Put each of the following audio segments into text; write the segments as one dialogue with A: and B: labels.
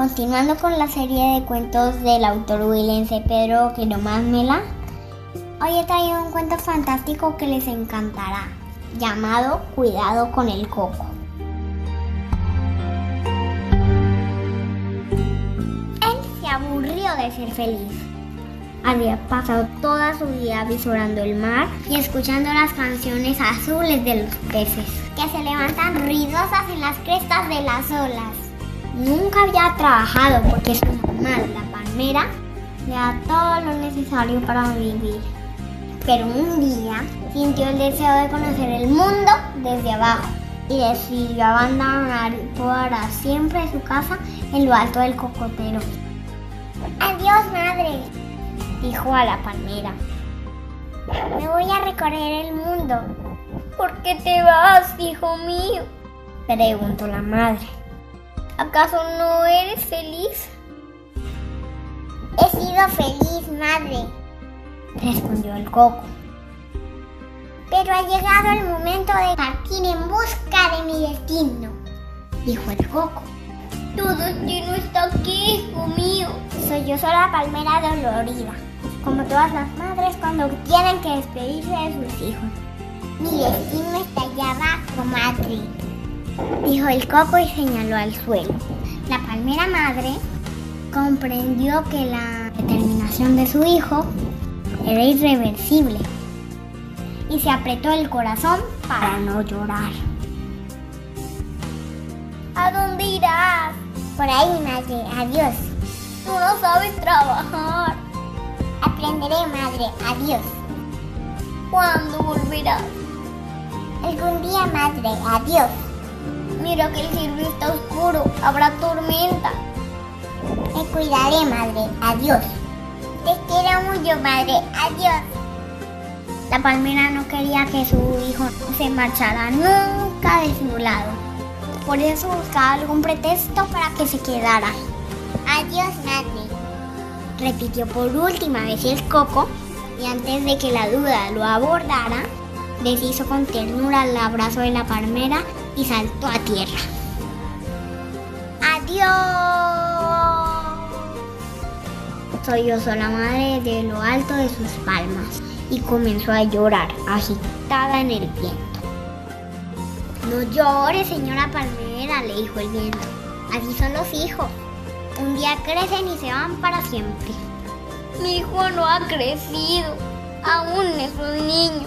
A: Continuando con la serie de cuentos del autor huilense Pedro Mela, hoy he traído un cuento fantástico que les encantará, llamado Cuidado con el coco. Él se aburrió de ser feliz. Había pasado toda su vida visorando el mar y escuchando las canciones azules de los peces, que se levantan ruidosas en las crestas de las olas. Nunca había trabajado porque su mamá, la palmera, le da todo lo necesario para vivir. Pero un día sintió el deseo de conocer el mundo desde abajo y decidió abandonar para siempre su casa en lo alto del cocotero. Adiós, madre, dijo a la palmera. Me voy a recorrer el mundo. ¿Por qué te vas, hijo mío? preguntó la madre. ¿Acaso no eres feliz? He sido feliz, madre, respondió el coco. Pero ha llegado el momento de partir en busca de mi destino, dijo el coco. Tu destino está aquí, hijo mío. Yo sola palmera dolorida, como todas las madres cuando tienen que despedirse de sus hijos. Mi destino está allá abajo, madre, dijo el coco y señaló al suelo. La palmera madre comprendió que la determinación de su hijo era irreversible y se apretó el corazón para no llorar. ¿A dónde irás? Por ahí, madre. Adiós. Tú no sabes trabajar. Aprenderé, madre. Adiós. ¿Cuándo volverás? Algún día, madre. Adiós. Mira que el cielo está oscuro. Habrá tormenta. Me cuidaré, madre. Adiós. Te quiero mucho, madre. Adiós. La palmera no quería que su hijo se marchara nunca de su lado. Por eso buscaba algún pretexto para que se quedara. Adiós, madre. Repitió por última vez el coco y antes de que la duda lo abordara, deshizo con ternura el abrazo de la palmera y saltó a tierra. ¡Adiós! Sollozó la madre de lo alto de sus palmas y comenzó a llorar, agitada en el viento. No llore, señora palmera, le dijo el viento. Así son los hijos. Un día crecen y se van para siempre. Mi hijo no ha crecido. Aún es un niño.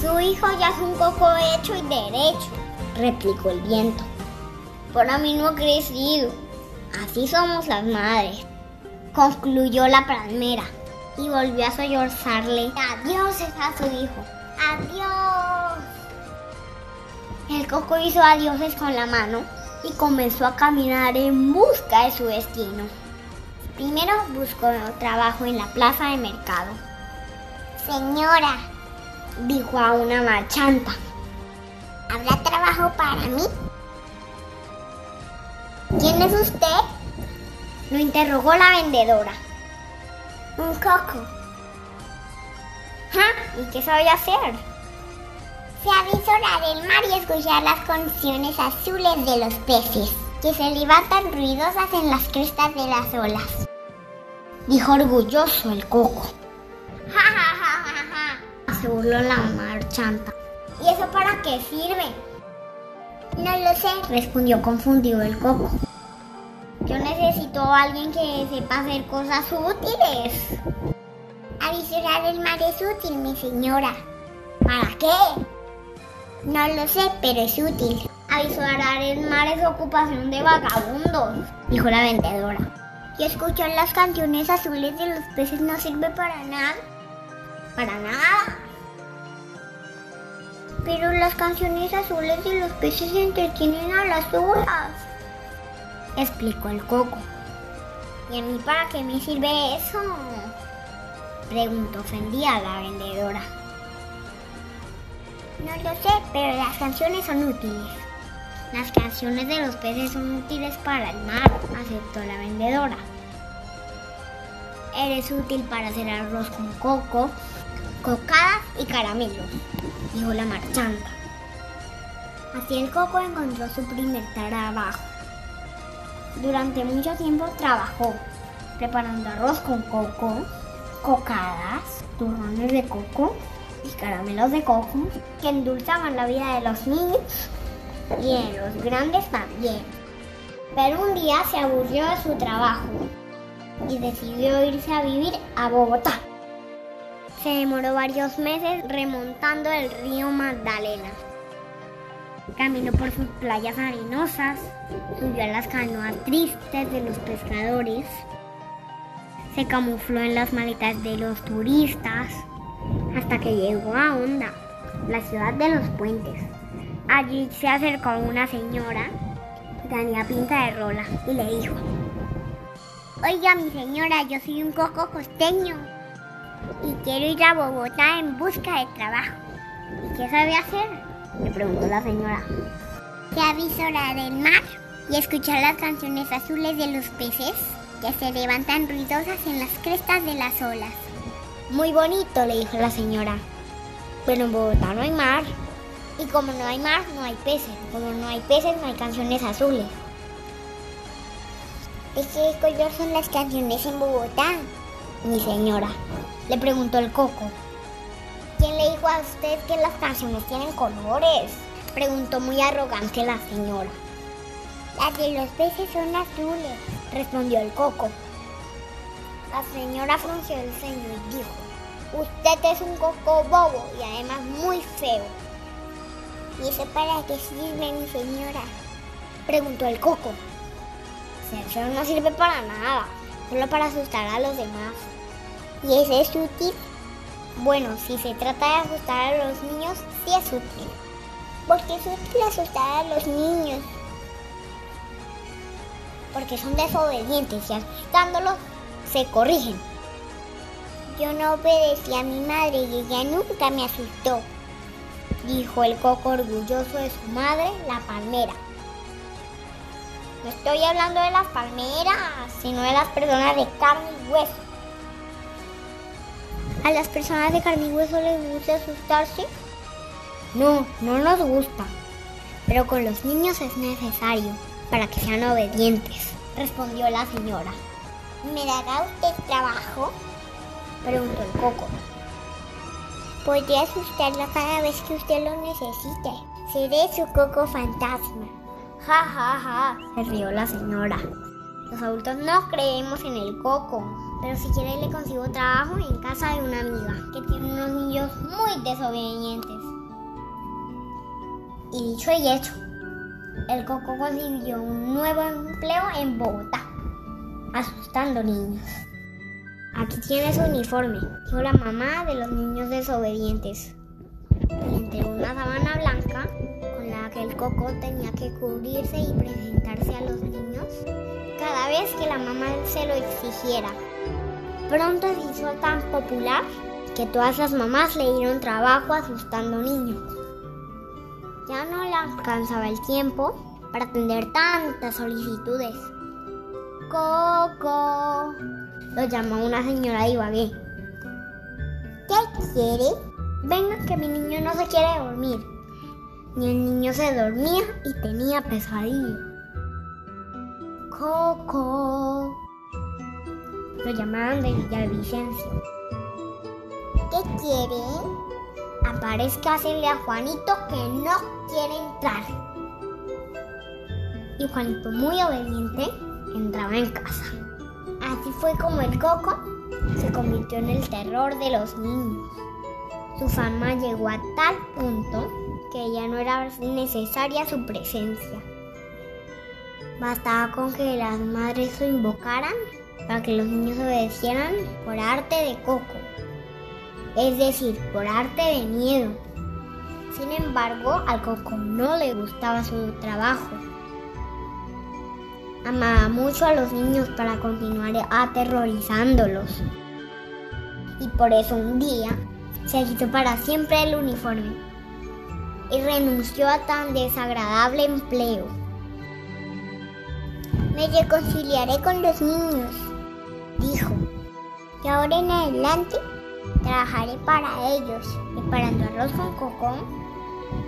A: Su hijo ya es un coco hecho y derecho replicó el viento. Por mí no ha crecido. Así somos las madres, concluyó la palmera y volvió a sollozarle adiós a su hijo. Adiós. El coco hizo adioses con la mano y comenzó a caminar en busca de su destino. Primero buscó trabajo en la plaza de mercado. Señora, dijo a una marchanta, ¿Habrá trabajo para mí? ¿Quién es usted? Lo interrogó la vendedora. Un coco. ¿Ah? ¿Y qué sabe hacer? Se avisorar el mar y escuchar las canciones azules de los peces que se levantan ruidosas en las crestas de las olas. Dijo orgulloso el coco. ¡Ja, ja, ja, ja, ja! Se burló la marchanta. ¿Y eso para qué sirve? No lo sé, respondió confundido el coco. Yo necesito a alguien que sepa hacer cosas útiles. Avisorar el mar es útil, mi señora. ¿Para qué? No lo sé, pero es útil. Avisorar el mar es ocupación de vagabundos, dijo la vendedora. Y escuchar las canciones azules de los peces no sirve para nada. Para nada. Pero las canciones azules de los peces entretienen a las olas. Explicó el coco. ¿Y a mí para qué me sirve eso? Preguntó ofendida la vendedora. No lo sé, pero las canciones son útiles. Las canciones de los peces son útiles para el mar, aceptó la vendedora. Eres útil para hacer arroz con coco, cocadas y caramelos dijo la marchanta. Así el Coco encontró su primer trabajo. Durante mucho tiempo trabajó preparando arroz con coco, cocadas, turrones de coco y caramelos de coco que endulzaban la vida de los niños y de los grandes también. Pero un día se aburrió de su trabajo y decidió irse a vivir a Bogotá. Se demoró varios meses remontando el río Magdalena. Caminó por sus playas arenosas, subió a las canoas tristes de los pescadores, se camufló en las maletas de los turistas, hasta que llegó a Honda, la ciudad de los puentes. Allí se acercó a una señora, tenía pinta de rola, y le dijo, Oiga mi señora, yo soy un coco costeño y quiero ir a Bogotá en busca de trabajo. ¿Y qué sabe hacer? Le preguntó la señora. Ser avisora del mar y escuchar las canciones azules de los peces que se levantan ruidosas en las crestas de las olas. Muy bonito, le dijo la señora. Pero en Bogotá no hay mar. Y como no hay mar, no hay peces. Como no hay peces, no hay canciones azules. ¿De qué color son las canciones en Bogotá? Mi señora, le preguntó el coco. ¿Quién le dijo a usted que las canciones tienen colores? Preguntó muy arrogante la señora. Las de los peces son azules, respondió el coco. La señora frunció el ceño y dijo, usted es un coco bobo y además muy feo. ¿Y eso para qué sirve, mi señora? Preguntó el coco. Ser feo no sirve para nada, solo para asustar a los demás. ¿Y ese es útil? Bueno, si se trata de asustar a los niños, sí es útil. Porque es útil asustar a los niños. Porque son desobedientes y asustándolos se corrigen. Yo no obedecí a mi madre y ella nunca me asustó, dijo el coco orgulloso de su madre, la palmera. No estoy hablando de las palmeras, sino de las personas de carne y hueso. ¿A las personas de carne y hueso les gusta asustarse? No, no nos gusta. Pero con los niños es necesario para que sean obedientes, respondió la señora. ¿Me dará usted trabajo? Preguntó el coco. Podría asustarla cada vez que usted lo necesite. Seré su coco fantasma. Ja, ja, ja, se rió la señora. Los adultos no creemos en el coco, pero si quiere le consigo trabajo en casa de una amiga que tiene unos niños muy desobedientes. Y dicho y hecho, el coco consiguió un nuevo empleo en Bogotá, asustando niños. Aquí tiene su uniforme, dijo la mamá de los niños desobedientes. Y entre una sabana blanca con la que el coco tenía que cubrirse y presentarse a los niños cada vez que la mamá se lo exigiera. Pronto se hizo tan popular que todas las mamás le dieron trabajo asustando niños. Ya no le alcanzaba el tiempo para atender tantas solicitudes. Coco, lo llamó una señora de Ibagué. ¿Qué quiere? Venga que mi niño no se quiere dormir. Ni el niño se dormía y tenía pesadilla. Coco. Lo llamaban de Villavicencio. ¿Qué quiere? Aparezca hacerle a Juanito que no quiere entrar. Y Juanito, muy obediente, entraba en casa. Así fue como el coco se convirtió en el terror de los niños. Su fama llegó a tal punto que ya no era necesaria su presencia. Bastaba con que las madres lo invocaran para que los niños obedecieran por arte de coco, es decir, por arte de miedo. Sin embargo, al coco no le gustaba su trabajo. Amaba mucho a los niños para continuar aterrorizándolos. Y por eso un día se quitó para siempre el uniforme y renunció a tan desagradable empleo. Me reconciliaré con los niños, dijo. Y ahora en adelante trabajaré para ellos, preparando arroz con cocón,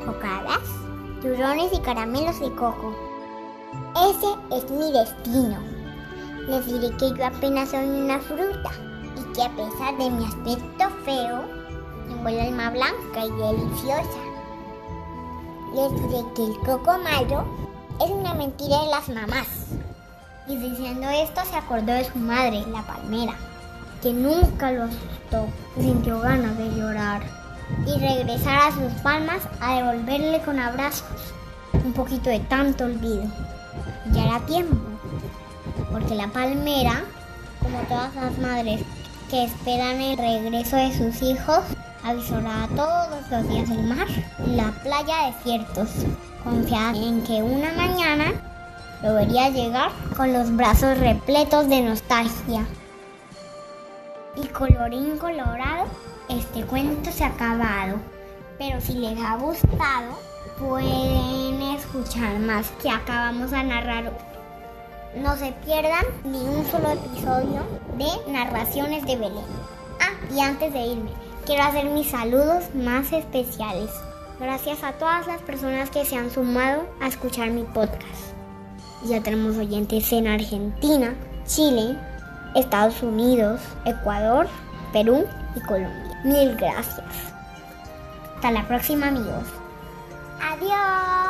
A: cocadas, turrones y caramelos de coco. Ese es mi destino. Les diré que yo apenas soy una fruta y que a pesar de mi aspecto feo, tengo el alma blanca y deliciosa. Les diré que el coco malo es una mentira de las mamás. Y diciendo esto se acordó de su madre, la palmera, que nunca lo asustó, sintió ganas de llorar y regresar a sus palmas a devolverle con abrazos un poquito de tanto olvido. Ya era tiempo, porque la palmera, como todas las madres que esperan el regreso de sus hijos, avisoraba todos los días el mar la playa desiertos, confiada en que una mañana lo vería llegar con los brazos repletos de nostalgia. Y colorín colorado, este cuento se ha acabado. Pero si les ha gustado, pueden escuchar más que acabamos de narrar. No se pierdan ni un solo episodio de Narraciones de Belén. Ah, y antes de irme, quiero hacer mis saludos más especiales. Gracias a todas las personas que se han sumado a escuchar mi podcast. Ya tenemos oyentes en Argentina, Chile, Estados Unidos, Ecuador, Perú y Colombia. Mil gracias. Hasta la próxima amigos. Adiós.